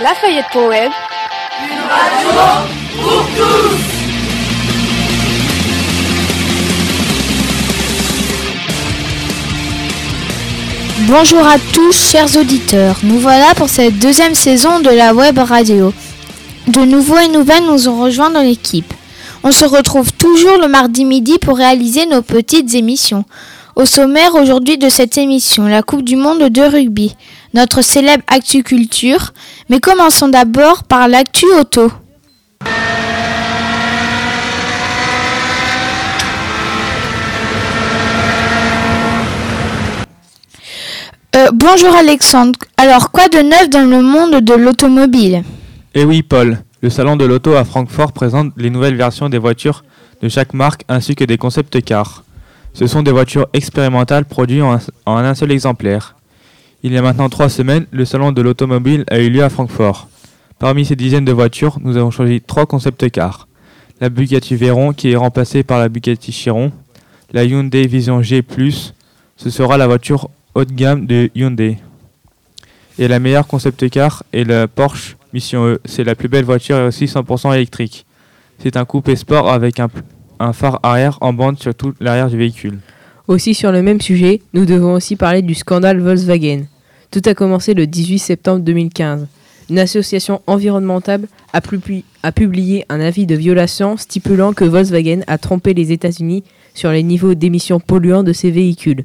Lafayette pour Web. Une radio pour tous Bonjour à tous, chers auditeurs. Nous voilà pour cette deuxième saison de la web radio. De nouveaux et nouvelles nous ont rejoint dans l'équipe. On se retrouve toujours le mardi midi pour réaliser nos petites émissions. Au sommaire aujourd'hui de cette émission, la Coupe du Monde de rugby, notre célèbre Actu Culture, mais commençons d'abord par l'actu auto. Euh, bonjour Alexandre, alors quoi de neuf dans le monde de l'automobile? Eh oui Paul, le salon de l'auto à Francfort présente les nouvelles versions des voitures de chaque marque ainsi que des concept cars. Ce sont des voitures expérimentales produites en un, seul exemplaire. Il y a maintenant trois semaines, le salon de l'automobile a eu lieu à Francfort. Parmi ces dizaines de voitures, nous avons choisi trois concept cars. La Bugatti Veyron qui est remplacée par la Bugatti Chiron, la Hyundai Vision G+, ce sera la voiture haut de gamme de Hyundai. Et la meilleure concept car est la Porsche Mission E. C'est la plus belle voiture et aussi 100% électrique. C'est un coupé sport avec un, un phare arrière en bande sur tout l'arrière du véhicule. Aussi sur le même sujet, nous devons aussi parler du scandale Volkswagen. Tout a commencé le 18 septembre 2015. Une association environnementale a, publié un avis de violation stipulant que Volkswagen a trompé les États-Unis sur les niveaux d'émissions polluants de ses véhicules,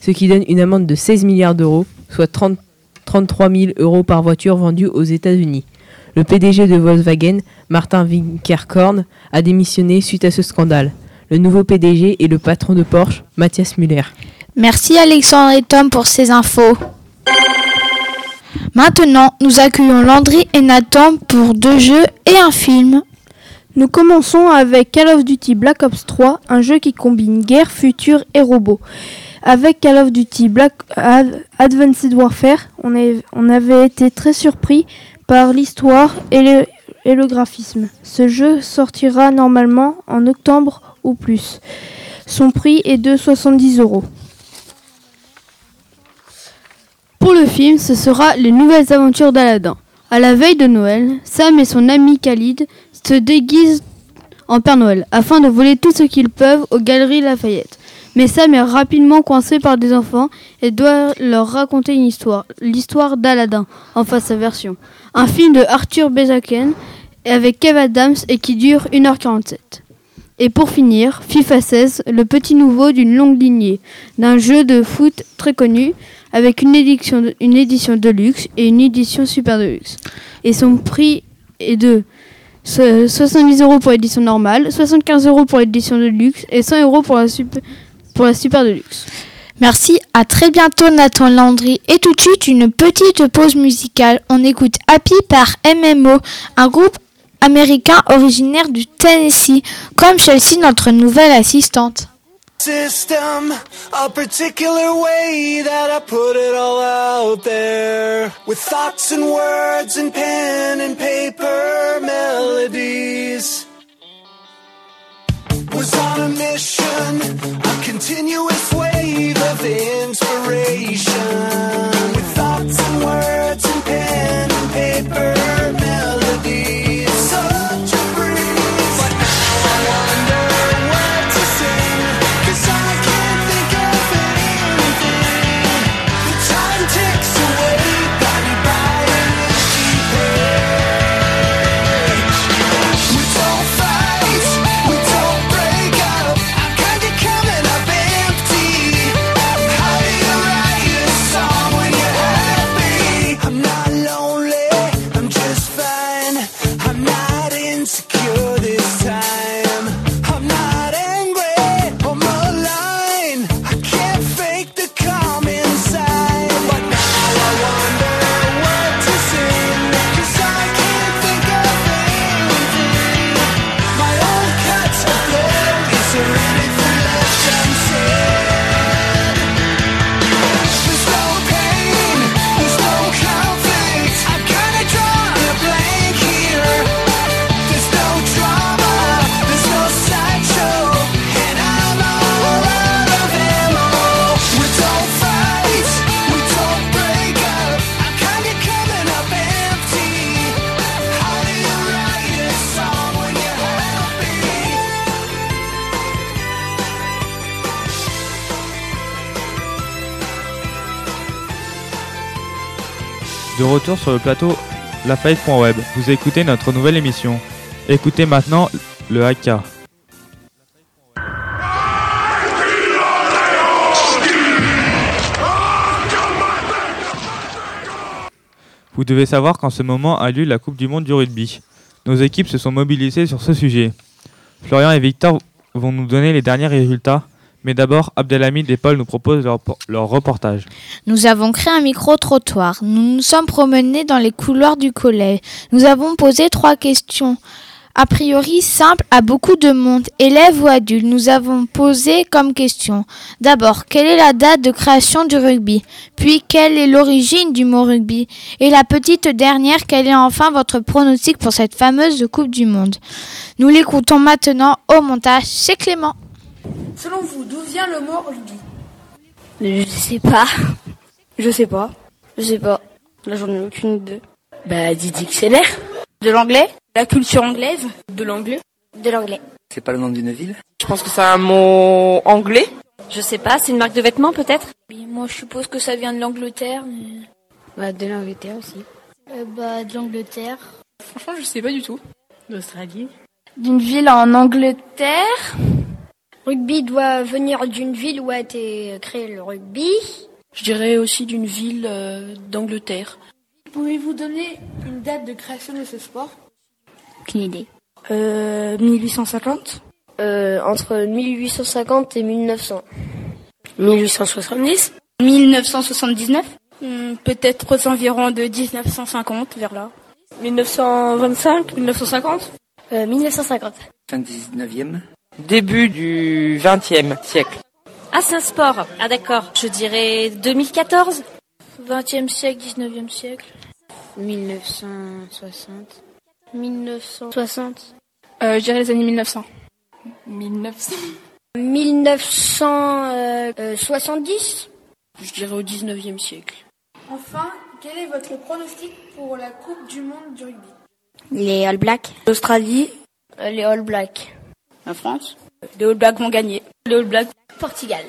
ce qui donne une amende de 16 milliards d'euros, soit 30, 33 000 euros par voiture vendue aux États-Unis. Le PDG de Volkswagen, Martin Winkerkorn, a démissionné suite à ce scandale. Le nouveau PDG est le patron de Porsche, Mathias Müller. Merci Alexandre et Tom pour ces infos. Maintenant, nous accueillons Landry et Nathan pour deux jeux et un film. Nous commençons avec Call of Duty Black Ops 3, un jeu qui combine guerre, futur et robots. Avec Call of Duty Black Advanced Warfare, on, on avait été très surpris par l'histoire et le, graphisme. Ce jeu sortira normalement en octobre ou plus. Son prix est de 70 euros. Pour le film, ce sera les nouvelles aventures d'Aladin. À la veille de Noël, Sam et son ami Khalid se déguisent en Père Noël afin de voler tout ce qu'ils peuvent aux Galeries Lafayette. Mais Sam est rapidement coincé par des enfants et doit leur raconter une histoire, l'histoire d'Aladin, enfin sa version. Un film de Arthur Bezaken avec Kev Adams et qui dure 1h47. Et pour finir, FIFA 16, le petit nouveau d'une longue lignée, d'un jeu de foot très connu, avec une édition, de, une édition de luxe et une édition super de luxe. Et son prix est de 70 euros pour l'édition normale, 75 euros pour l'édition de luxe et 100 euros pour la super, pour la super de luxe. Merci, à très bientôt Nathan Landry. Et tout de suite, une petite pause musicale. On écoute Happy par MMO, un groupe américain originaire du Tennessee, comme celle-ci notre nouvelle assistante. something's Retour sur le plateau lafayette.web, vous écoutez notre nouvelle émission. Écoutez maintenant le haka. Vous devez savoir qu'en ce moment a lieu la Coupe du Monde du rugby. Nos équipes se sont mobilisées sur ce sujet. Florian et Victor vont nous donner les derniers résultats, mais d'abord Abdelhamid et Paul nous proposent leur, reportage. Nous avons créé un micro-trottoir. Nous nous sommes promenés dans les couloirs du collège. Nous avons posé trois questions. A priori simple à beaucoup de monde, élèves ou adultes. Nous avons posé comme question. D'abord, quelle est la date de création du rugby? Puis, quelle est l'origine du mot rugby? Et la petite dernière, quel est enfin votre pronostic pour cette fameuse Coupe du Monde? Nous l'écoutons maintenant au montage. C'est Clément. Selon vous, d'où vient le mot rugby? Je sais pas. Je sais pas. Je sais pas. Là, j'en ai aucune idée. Bah, dis dictionnaire. De l'anglais La culture anglaise. De l'anglais De l'anglais. C'est pas le nom d'une ville? Je pense que c'est un mot anglais. Je sais pas, c'est une marque de vêtements peut-être? Moi, je suppose que ça vient de l'Angleterre. Mais... Bah, de l'Angleterre aussi. Euh, bah, de l'Angleterre. Franchement, je sais pas du tout. D'Australie. D'une ville en Angleterre? Rugby doit venir d'une ville où a été créé le rugby. Je dirais aussi d'une ville euh, d'Angleterre. Pouvez-vous donner une date de création de ce sport? Aucune idée. Euh, 1850 euh, Entre 1850 et 1900. 1870 1979 hmm, Peut-être aux environs de 1950, vers là. 1925 1950 euh, 1950. Fin 19e Début du 20e siècle. Ah, c'est un sport. Ah, d'accord. Je dirais 2014 20e siècle, 19e siècle. 1960. 1960. Euh, je dirais les années 1900. 1900. 1970. Je dirais au 19e siècle. Enfin, quel est votre pronostic pour la Coupe du Monde du rugby? Les All Blacks. L'Australie. Euh, les All Blacks. La France. Les All Blacks vont gagner. Les All Blacks. Portugal.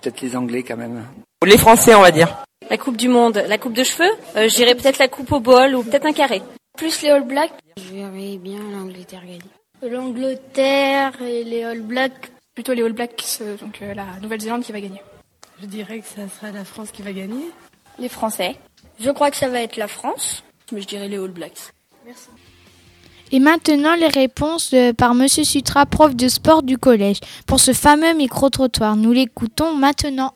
Peut-être les Anglais quand même. Les Français, on va dire. La Coupe du Monde, la coupe de cheveux euh, Je dirais peut-être la coupe au bol ou peut-être un carré. Plus les All Blacks. Je verrais bien l'Angleterre gagner. L'Angleterre et les All Blacks. Plutôt les All Blacks, euh, donc euh, la Nouvelle-Zélande qui va gagner. Je dirais que ça sera la France qui va gagner. Les Français. Je crois que ça va être la France. Mais je dirais les All Blacks. Merci. Et maintenant les réponses euh, par Monsieur Sutra, prof de sport du collège, pour ce fameux micro-trottoir. Nous l'écoutons maintenant.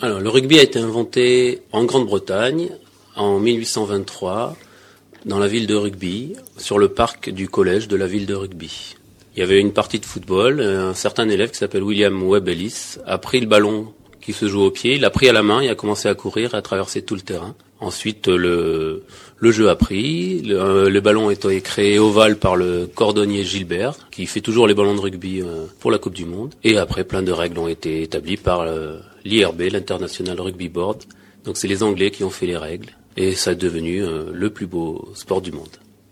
Alors, le rugby a été inventé en Grande-Bretagne en 1823 dans la ville de Rugby, sur le parc du collège de la ville de Rugby. Il y avait une partie de football, un certain élève qui s'appelle William Webb Ellis a pris le ballon qui se joue au pied, il l'a pris à la main, il a commencé à courir, à traverser tout le terrain. Ensuite, le, le jeu a pris, le, le ballon a été créé ovale par le cordonnier Gilbert, qui fait toujours les ballons de rugby euh, pour la Coupe du Monde. Et après, plein de règles ont été établies par euh, l'IRB, l'International Rugby Board. Donc c'est les Anglais qui ont fait les règles. Et ça est devenu euh, le plus beau sport du monde.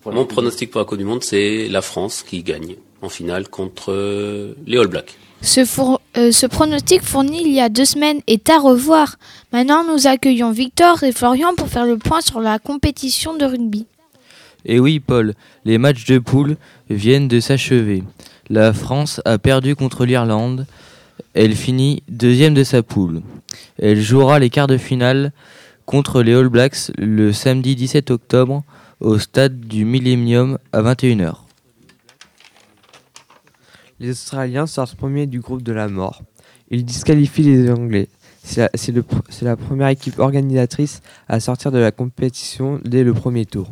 Mon pronostic pour la Coupe du Monde, c'est la France qui gagne en finale contre euh, les All Blacks. Ce, four- euh, ce pronostic fourni il y a deux semaines est à revoir. Maintenant, nous accueillons Victor et Florian pour faire le point sur la compétition de rugby. Et oui, Paul, les matchs de poule viennent de s'achever. La France a perdu contre l'Irlande. Elle finit deuxième de sa poule. Elle jouera les quarts de finale contre les All Blacks le samedi 17 octobre au stade du Millennium à 21h. Les Australiens sortent premiers du groupe de la mort. Ils disqualifient les Anglais. C'est la, première équipe organisatrice à sortir de la compétition dès le premier tour.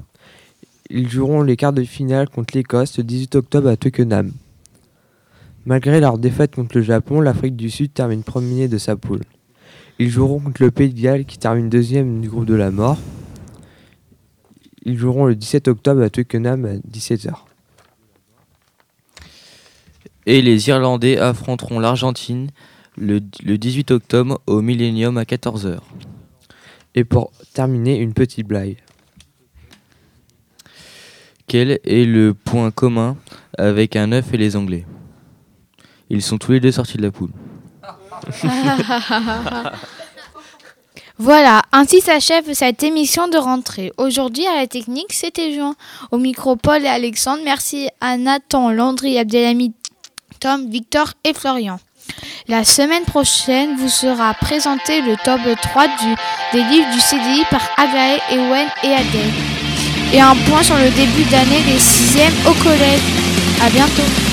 Ils joueront les quarts de finale contre l'Écosse le 18 octobre à Twickenham. Malgré leur défaite contre le Japon, l'Afrique du Sud termine premier de sa poule. Ils joueront contre le Pays de Galles qui termine deuxième du groupe de la mort. Ils joueront le 17 octobre à Twickenham à 17h. Et les Irlandais affronteront l'Argentine le, le 18 octobre au Millennium à 14h. Et pour terminer, une petite blague. Quel est le point commun avec un œuf et les Anglais? Ils sont tous les deux sortis de la poule. Voilà, ainsi s'achève cette émission de rentrée. Aujourd'hui, à la technique, c'était Jean. Au micro, Paul et Alexandre. Merci à Nathan, Landry, Abdelhamid, Tom, Victor et Florian. La semaine prochaine vous sera présenté le top 3 du, des livres du CDI par Agae, Ewen et Adèle. Et un point sur le début d'année des 6e au collège. À bientôt.